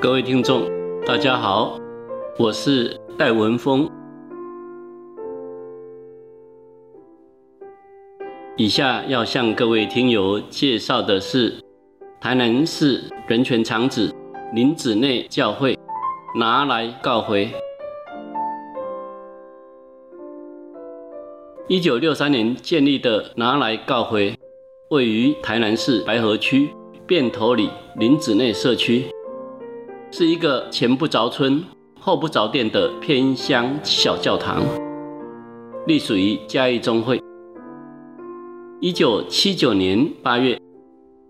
各位听众，大家好，我是戴文峰。以下要向各位听友介绍的是台南市人权长子林子内教会拿来告回。一九六三年建立的拿来告回，位于台南市白河区便头里林子内社区，是一个前不着村后不着店的偏乡小教堂，隶属于嘉义中会。一九七九年八月，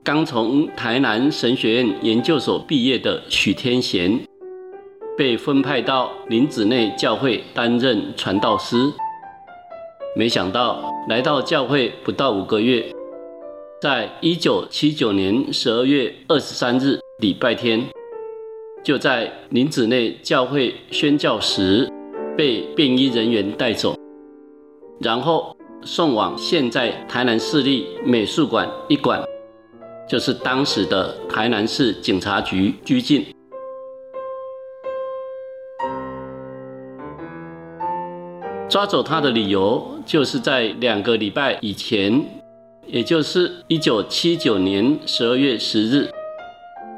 刚从台南神学院研究所毕业的许天贤，被分派到林子内教会担任传道师。没想到来到教会不到五个月，在一九七九年十二月二十三日礼拜天，就在林子内教会宣教时，被便衣人员带走，然后。送往现在台南市立美术馆一馆，就是当时的台南市警察局拘禁。抓走他的理由，就是在两个礼拜以前，也就是一九七九年十二月十日，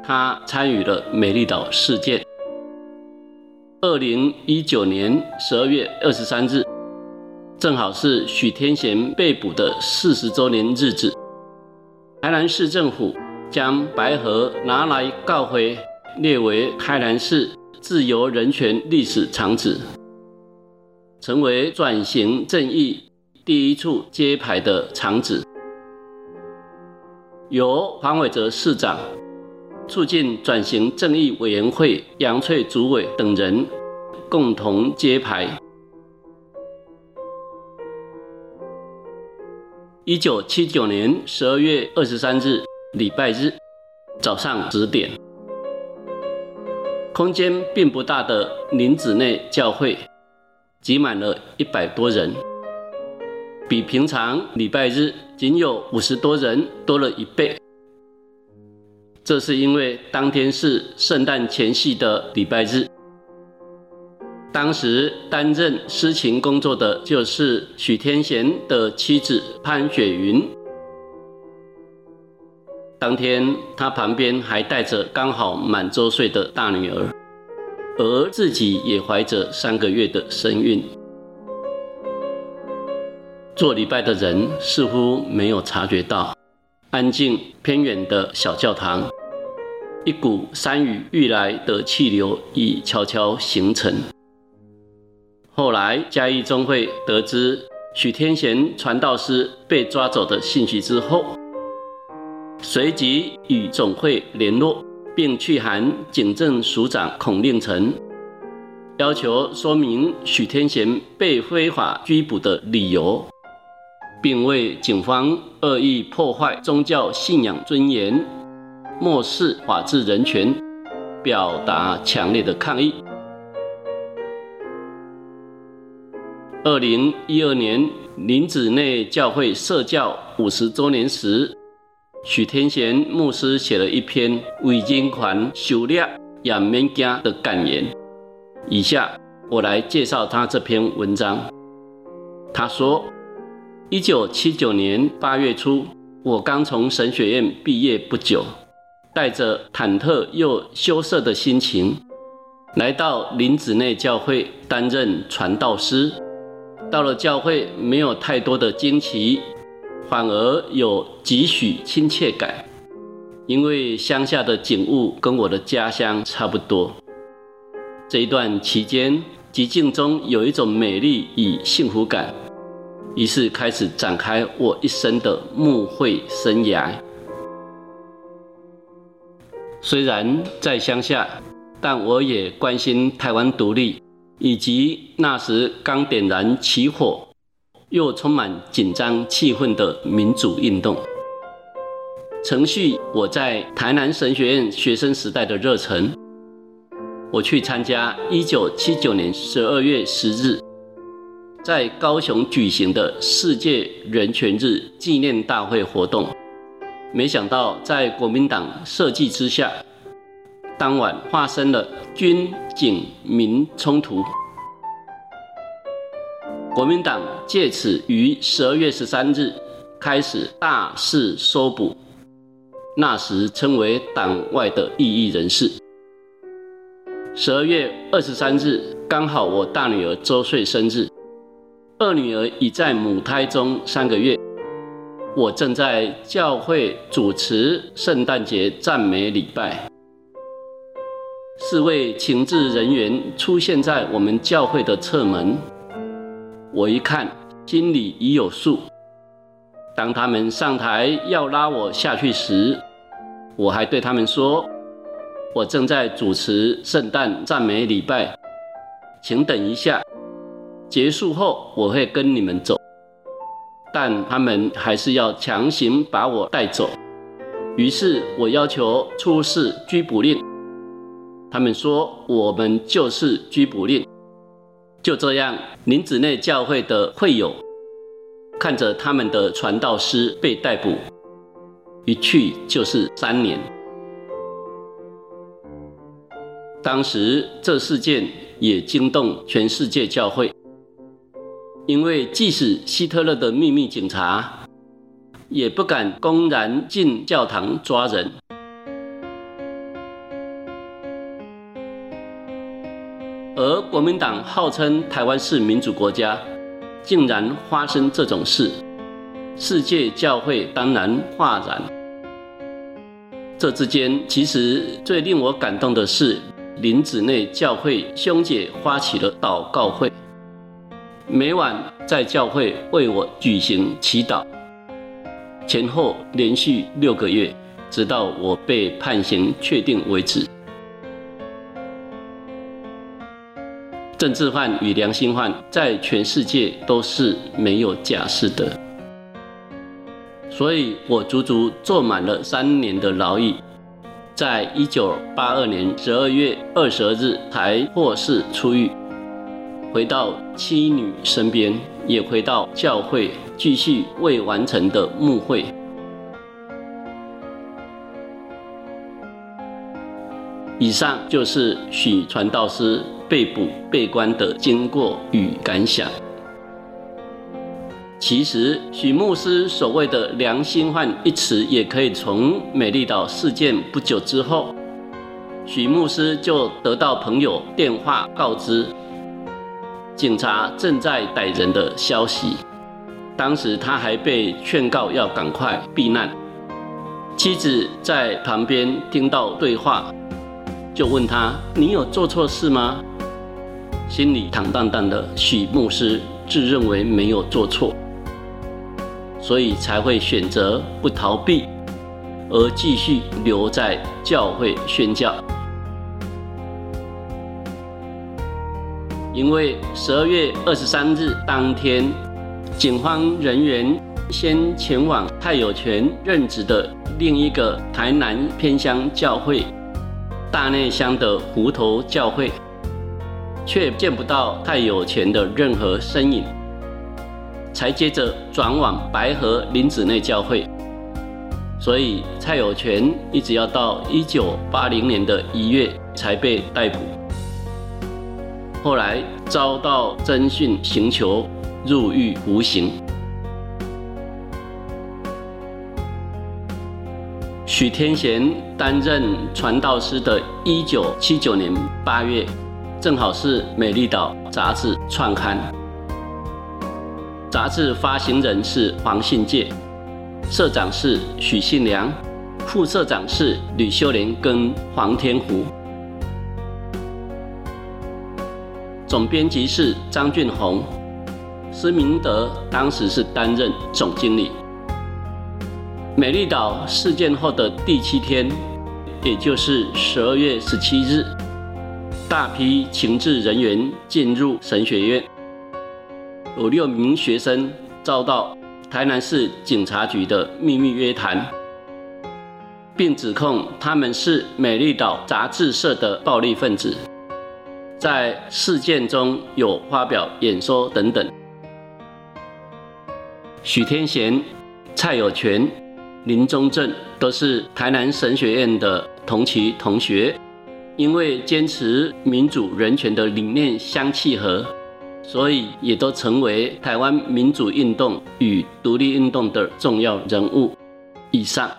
他参与了美丽岛事件。二零一九年十二月二十三日。正好是许天贤被捕的四十周年日子，台南市政府将白河拿来告回，列为台南市自由人权历史长子，成为转型正义第一处揭牌的长子，由黄伟哲市长、促进转型正义委员会杨翠主委等人共同揭牌。一九七九年十二月二十三日，礼拜日早上十点，空间并不大的林子内教会挤满了一百多人，比平常礼拜日仅有五十多人多了一倍。这是因为当天是圣诞前夕的礼拜日。当时担任司情工作的就是许天贤的妻子潘雪云。当天他旁边还带着刚好满周岁的大女儿，而自己也怀着三个月的身孕。做礼拜的人似乎没有察觉到，安静偏远的小教堂，一股山雨欲来的气流已悄悄形成。后来，嘉义中会得知许天贤传道师被抓走的信息之后，随即与总会联络，并去函警政署长孔令成，要求说明许天贤被非法拘捕的理由，并为警方恶意破坏宗教信仰尊严、漠视法治人权，表达强烈的抗议。二零一二年林子内教会设教五十周年时，许天贤牧师写了一篇为人款修炼也免惊的感言。以下我来介绍他这篇文章。他说：一九七九年八月初，我刚从神学院毕业不久，带着忐忑又羞涩的心情，来到林子内教会担任传道师。到了教会，没有太多的惊奇，反而有几许亲切感，因为乡下的景物跟我的家乡差不多。这一段期间，寂静中有一种美丽与幸福感，于是开始展开我一生的牧会生涯。虽然在乡下，但我也关心台湾独立。以及那时刚点燃起火，又充满紧张气氛的民主运动，承续我在台南神学院学生时代的热忱。我去参加1979年12月10日在高雄举行的世界人权日纪念大会活动，没想到在国民党设计之下。当晚发生了军警民冲突。国民党借此于十二月十三日开始大肆搜捕，那时称为党外的异议人士。十二月二十三日刚好我大女儿周岁生日，二女儿已在母胎中三个月，我正在教会主持圣诞节赞美礼拜，四位情治人员出现在我们教会的侧门。我一看，心里已有数。当他们上台要拉我下去时，我还对他们说：“我正在主持圣诞赞美礼拜，请等一下，结束后我会跟你们走。”但他们还是要强行把我带走。于是我要求出示拘捕令，他们说：“我们就是拘捕令。”就这样，林子内教会的会友看着他们的传道师被逮捕，一去就是三年。当时这事件也惊动全世界教会，因为即使希特勒的秘密警察也不敢公然进教堂抓人。而国民党号称台湾是民主国家，竟然发生这种事，世界教会当然哗然。这之间，其实最令我感动的是林子内教会兄姐发起了祷告会，每晚在教会为我举行祈祷，前后连续六个月，直到我被判刑确定为止。政治犯与良心犯在全世界都是没有假释的，所以我足足坐满了三年的牢狱，在一九八二年十二月二十二日才获释出狱，回到妻女身边，也回到教会继续未完成的牧会。以上就是许传道师。被捕、被关的经过与感想。其实，许牧师所谓的“良心犯”一词，也可以从美丽岛事件不久之后，许牧师就得到朋友电话告知，警察正在逮人的消息。当时他还被劝告要赶快避难。妻子在旁边听到对话，就问他：“你有做错事吗？”心里坦荡荡的许牧师自认为没有做错，所以才会选择不逃避，而继续留在教会宣教。因为十二月二十三日当天，警方人员先前往蔡有权任职的另一个台南偏乡教会大内乡的湖头教会。却见不到蔡有钱的任何身影，才接着转往白河林子内教会，所以蔡有权一直要到一九八零年的一月才被逮捕，后来遭到侦讯刑求，入狱服刑。许天贤担任传道师的一九七九年八月。正好是《美丽岛》杂志创刊，杂志发行人是黄信介，社长是许信良，副社长是吕秀莲跟黄天湖，总编辑是张俊宏，施明德当时是担任总经理。美丽岛事件后的第七天，也就是十二月十七日。大批情治人员进入神学院，有六名学生遭到台南市警察局的秘密约谈，并指控他们是美丽岛杂志社的暴力分子，在事件中有发表演说等等。许天贤、蔡有权、林宗正都是台南神学院的同期同学。因为坚持民主人权的理念相契合，所以也都成为台湾民主运动与独立运动的重要人物。以上。